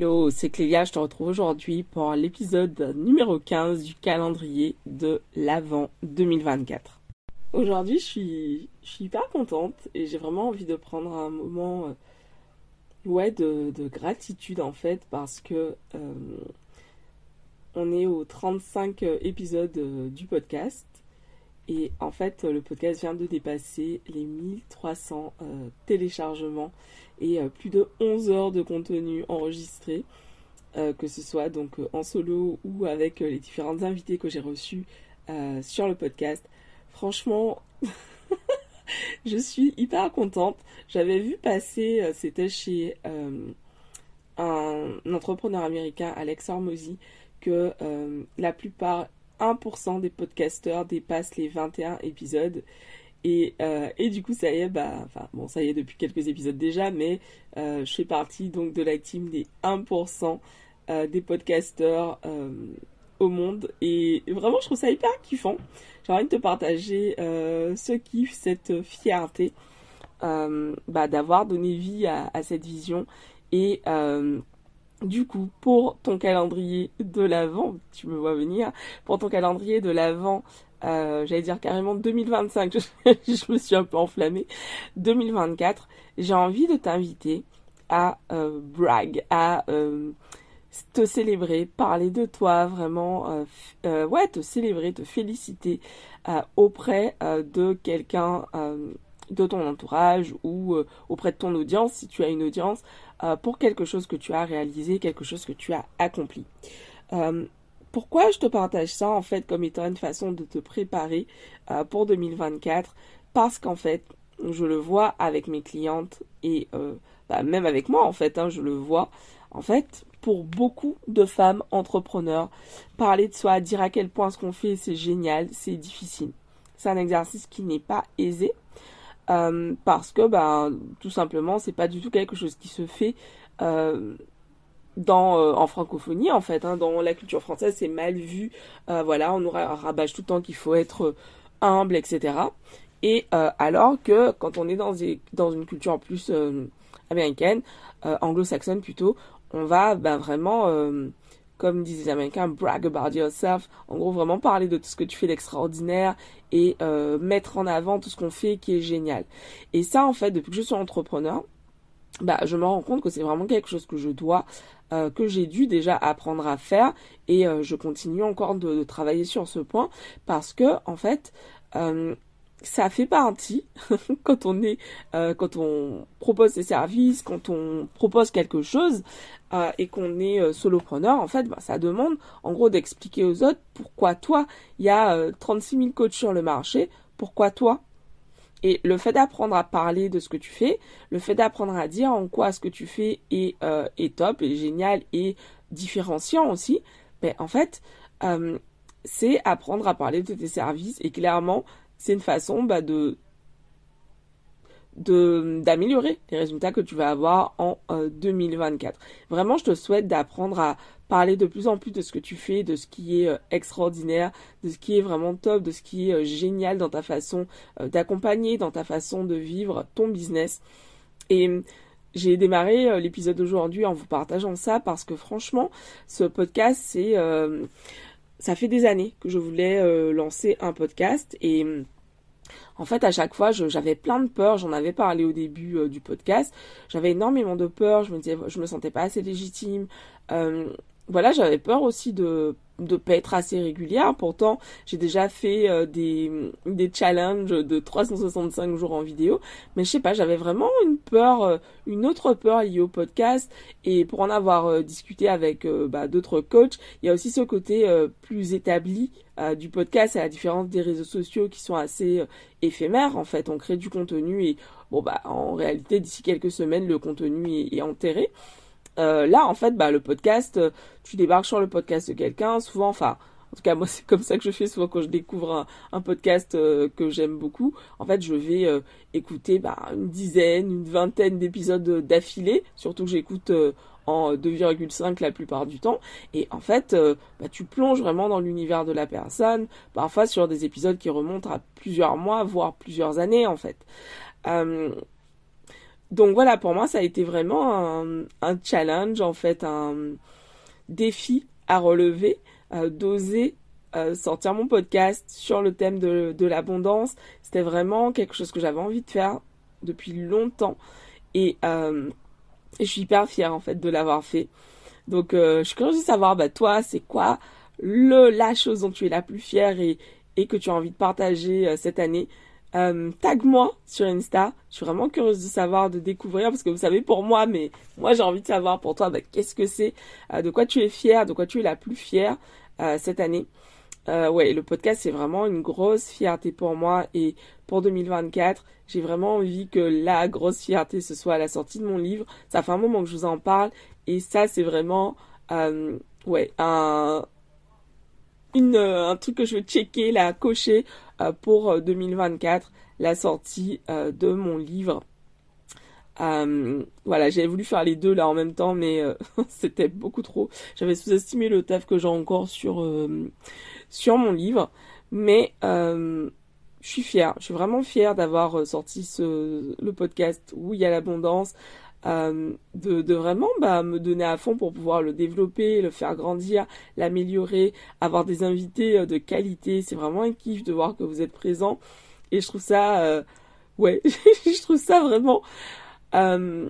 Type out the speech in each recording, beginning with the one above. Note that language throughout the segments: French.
Hello, c'est Clélia, je te retrouve aujourd'hui pour l'épisode numéro 15 du calendrier de l'Avent 2024. Aujourd'hui, je suis, je suis hyper contente et j'ai vraiment envie de prendre un moment euh, ouais, de, gratitude en fait parce que euh, on est au 35 épisode euh, du podcast et en fait le podcast vient de dépasser les 1300 téléchargements et euh, plus de 11 heures de contenu enregistré, euh, que ce soit donc euh, en solo ou avec les différentes invités que j'ai reçus sur le podcast. Franchement, je suis hyper contente. J'avais vu passer, c'était chez un entrepreneur américain, Alex Hormozy, que la plupart, 1% des podcasteurs dépassent les 21 épisodes. Et, euh, et du coup, ça y est, bah, enfin, bon, ça y est depuis quelques épisodes déjà, mais euh, je fais partie donc de la team des 1% euh, des podcasteurs au monde. Et vraiment, je trouve ça hyper kiffant. J'ai envie de te partager ce kiff, cette fierté bah, d'avoir donné vie à, à, cette vision. Et du coup, pour ton calendrier de l'avant, tu me vois venir, pour ton calendrier de l'avant euh, j'allais dire carrément 2025, je, me suis un peu enflammée, 2024, j'ai envie de t'inviter à euh, brag, à euh, te célébrer, parler de toi vraiment, ouais, te célébrer, te féliciter auprès de quelqu'un de ton entourage ou auprès de ton audience, si tu as une audience, pour quelque chose que tu as réalisé, quelque chose que tu as accompli pourquoi je te partage ça en fait comme étant une façon de te préparer euh, pour 2024 Parce qu'en fait, je le vois avec mes clientes et euh, bah, même avec moi en fait, hein, je le vois. En fait, pour beaucoup de femmes entrepreneurs, parler de soi, dire à quel point ce qu'on fait c'est génial, c'est difficile. C'est un exercice qui n'est pas aisé euh, parce que bah, tout simplement c'est pas du tout quelque chose qui se fait dans euh, en francophonie en fait hein, dans la culture française c'est mal vu. Euh, voilà on nous rabâche tout le temps qu'il faut être euh, humble etc et alors que quand on est dans dans une culture plus américaine anglo-saxonne plutôt on va ben, vraiment comme disent les américains brag about yourself. En gros vraiment parler de tout ce que tu fais d'extraordinaire et mettre en avant tout ce qu'on fait qui est génial. Et ça en fait depuis que je suis entrepreneur bah, je me rends compte que c'est vraiment quelque chose que je dois euh, que j'ai dû déjà apprendre à faire. Et euh, je continue encore de, travailler sur ce point parce que en fait euh, ça fait partie quand on est quand on propose des services quand on propose quelque chose et qu'on est solopreneur en fait bah, ça demande en gros d'expliquer aux autres pourquoi toi il y a 36 000 coachs sur le marché pourquoi toi? Et le fait d'apprendre à parler de ce que tu fais, le fait d'apprendre à dire en quoi ce que tu fais est, euh, top, est génial et différenciant aussi, ben en fait, euh, c'est apprendre à parler de tes services et clairement, c'est une façon bah, de d'améliorer les résultats que tu vas avoir en 2024. Euh, Vraiment, je te souhaite d'apprendre à parler de plus en plus de ce que tu fais, de ce qui est euh, extraordinaire, de ce qui est vraiment top, de ce qui est euh, génial dans ta façon d'accompagner, dans ta façon de vivre ton business. Et j'ai démarré l'épisode d'aujourd'hui en vous partageant ça parce que franchement, ce podcast, c'est ça fait des années que je voulais lancer un podcast et en fait, à chaque fois, j'avais plein de peurs. J'en avais parlé au début euh, du podcast. J'avais énormément de peurs. Je me disais, je me sentais pas assez légitime. Euh, voilà, j'avais peur aussi de de pas être assez régulière. Pourtant, j'ai déjà fait euh, des, des challenges de 365 jours en vidéo. Mais je sais pas, j'avais vraiment une peur, euh, une autre peur liée au podcast. Et pour en avoir euh, discuté avec bah, d'autres coachs, il y a aussi ce côté plus établi du podcast à la différence des réseaux sociaux qui sont assez éphémères. En fait, on crée du contenu et bon bah en réalité d'ici quelques semaines le contenu est enterré. Euh, là, en fait, bah, le podcast, euh, tu débarques sur le podcast de quelqu'un, souvent, enfin, en tout cas, moi, c'est comme ça que je fais souvent quand je découvre un, podcast euh, que j'aime beaucoup. En fait, je vais écouter bah, une dizaine, une vingtaine d'épisodes d'affilée, surtout que j'écoute en 2,5 la plupart du temps. Et en fait, bah, tu plonges vraiment dans l'univers de la personne, parfois sur des épisodes qui remontent à plusieurs mois, voire plusieurs années, en fait donc voilà, pour moi, ça a été vraiment un, challenge, en fait, un défi à relever, euh, d'oser euh, sortir mon podcast sur le thème de, l'abondance. C'était vraiment quelque chose que j'avais envie de faire depuis longtemps. Et, euh, je suis hyper fière, en fait, de l'avoir fait. Donc, je suis curieuse de savoir, bah, toi, c'est quoi le, la chose dont tu es la plus fière et que tu as envie de partager cette année euh, tag-moi sur Insta. Je suis vraiment curieuse de savoir, de découvrir, parce que vous savez pour moi, mais moi j'ai envie de savoir pour toi, bah, qu'est-ce que c'est, euh, de quoi tu es fière, de quoi tu es la plus fière euh, cette année. Ouais, le podcast c'est vraiment une grosse fierté pour moi et pour 2024, j'ai vraiment envie que la grosse fierté ce soit à la sortie de mon livre. Ça fait un moment que je vous en parle et ça c'est vraiment ouais un une, un truc que je veux checker, la cocher euh, pour 2024 euh, la sortie euh, de mon livre. voilà, j'avais voulu faire les deux là en même temps, mais c'était beaucoup trop. J'avais sous-estimé le taf que j'ai encore sur sur mon livre, mais je suis fière. Je suis vraiment fière d'avoir sorti ce le podcast où il y a l'abondance, de, de, vraiment bah, me donner à fond pour pouvoir le développer, le faire grandir, l'améliorer, avoir des invités euh, de qualité. C'est vraiment un kiff de voir que vous êtes présents. Et je trouve ça, euh, ouais, je trouve ça vraiment, euh,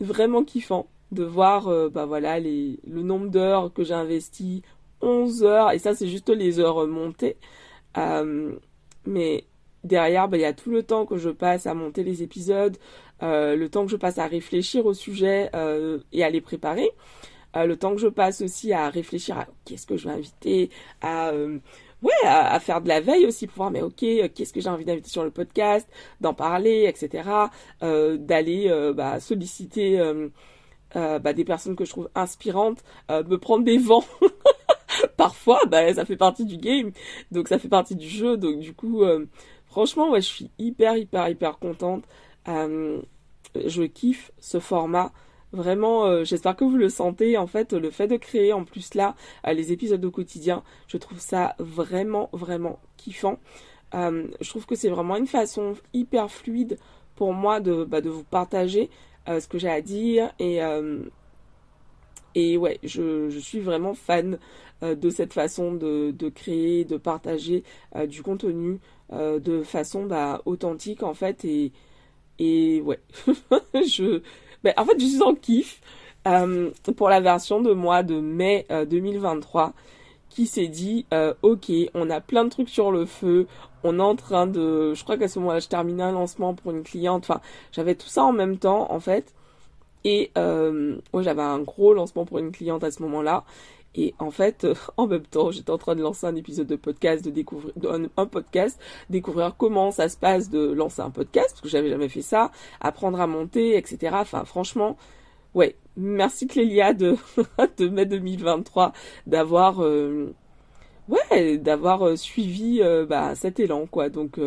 vraiment kiffant de voir, bah voilà, le nombre d'heures que j'ai investi, 11 heures, et ça c'est juste les heures montées. mais derrière, bah, il y a tout le temps que je passe à monter les épisodes, euh, le temps que je passe à réfléchir au sujet euh, et à les préparer, euh, le temps que je passe aussi à réfléchir à qu'est-ce que je vais inviter, à ouais, à, faire de la veille aussi pour voir mais ok, qu'est-ce que j'ai envie d'inviter sur le podcast, d'en parler, etc. d'aller bah, solliciter bah, des personnes que je trouve inspirantes, me prendre des vents. Parfois, bah, ça fait partie du game, donc ça fait partie du jeu, donc du coup, franchement, ouais, je suis hyper, hyper, hyper contente euh, je kiffe ce format. Vraiment, euh, j'espère que vous le sentez. En fait, le fait de créer en plus là euh, les épisodes au quotidien, je trouve ça vraiment, vraiment kiffant. je trouve que c'est vraiment une façon hyper fluide pour moi de, bah, vous partager ce que j'ai à dire. Et, et ouais, je, suis vraiment fan de cette façon de, de créer, de partager du contenu de façon bah, authentique en fait. Et, et ouais, je, en fait, je suis en kiff euh, pour la version de mois de mai 2023 euh, qui s'est dit, euh, ok, on a plein de trucs sur le feu, on est en train de, je crois qu'à ce moment-là, je terminais un lancement pour une cliente, enfin, j'avais tout ça en même temps, en fait. Et euh, ouais, j'avais un gros lancement pour une cliente à ce moment-là. Et en fait, en même temps, j'étais en train de lancer un épisode de podcast, de découvrir un, podcast, découvrir comment ça se passe de lancer un podcast, parce que j'avais jamais fait ça, apprendre à monter, etc. Enfin, franchement, ouais, merci Clélia de, de mai 2023 d'avoir, euh, ouais, d'avoir euh, suivi euh, bah, cet élan, quoi. Donc,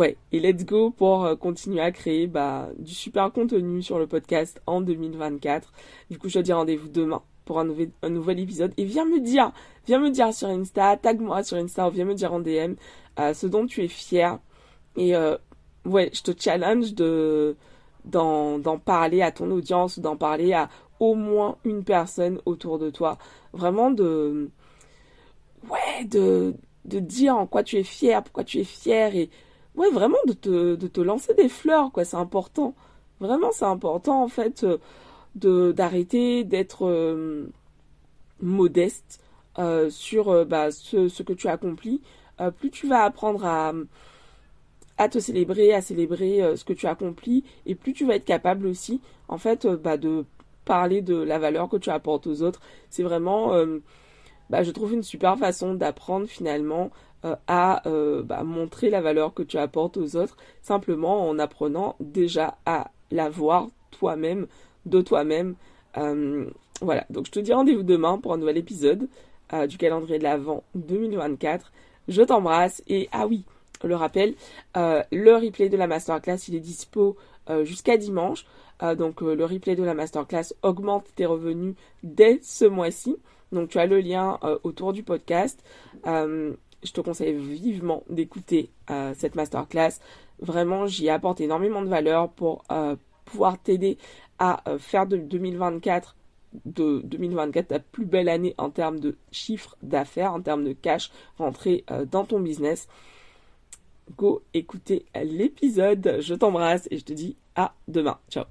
ouais, et let's go pour continuer à créer bah, du super contenu sur le podcast en 2024. Du coup, je te dis rendez-vous demain pour un nouvel, un nouvel épisode. Et viens me dire, viens me dire sur Insta, tag moi sur Insta ou viens me dire en DM euh, ce dont tu es fier. Et euh, ouais, je te challenge de d'en parler à ton audience, d'en parler à au moins une personne autour de toi. Vraiment de ouais, de de dire en quoi tu es fier, pourquoi tu es fier et ouais, vraiment de te de te lancer des fleurs quoi, c'est important. Vraiment, c'est important en fait. Euh, de d'arrêter d'être euh, modeste euh, sur bah, ce, ce, que tu accomplis, plus tu vas apprendre à, à te célébrer, à célébrer ce que tu accomplis, et plus tu vas être capable aussi, en fait, bah, de parler de la valeur que tu apportes aux autres. C'est vraiment, bah, je trouve, une super façon d'apprendre finalement à bah, montrer la valeur que tu apportes aux autres, simplement en apprenant déjà à la voir toi-même de toi-même. Euh, voilà, donc je te dis rendez-vous demain pour un nouvel épisode euh, du calendrier de l'Avent 2024. Je t'embrasse et ah oui, le rappel, euh, le replay de la masterclass, il est dispo jusqu'à dimanche. donc le replay de la masterclass augmente tes revenus dès ce mois-ci. Donc tu as le lien autour du podcast. Je te conseille vivement d'écouter cette masterclass. Vraiment, j'y apporte énormément de valeur pour pouvoir t'aider à faire de 2024 de 2024 ta plus belle année en termes de chiffre d'affaires, en termes de cash rentré dans ton business. Go écouter l'épisode. Je t'embrasse et je te dis à demain. Ciao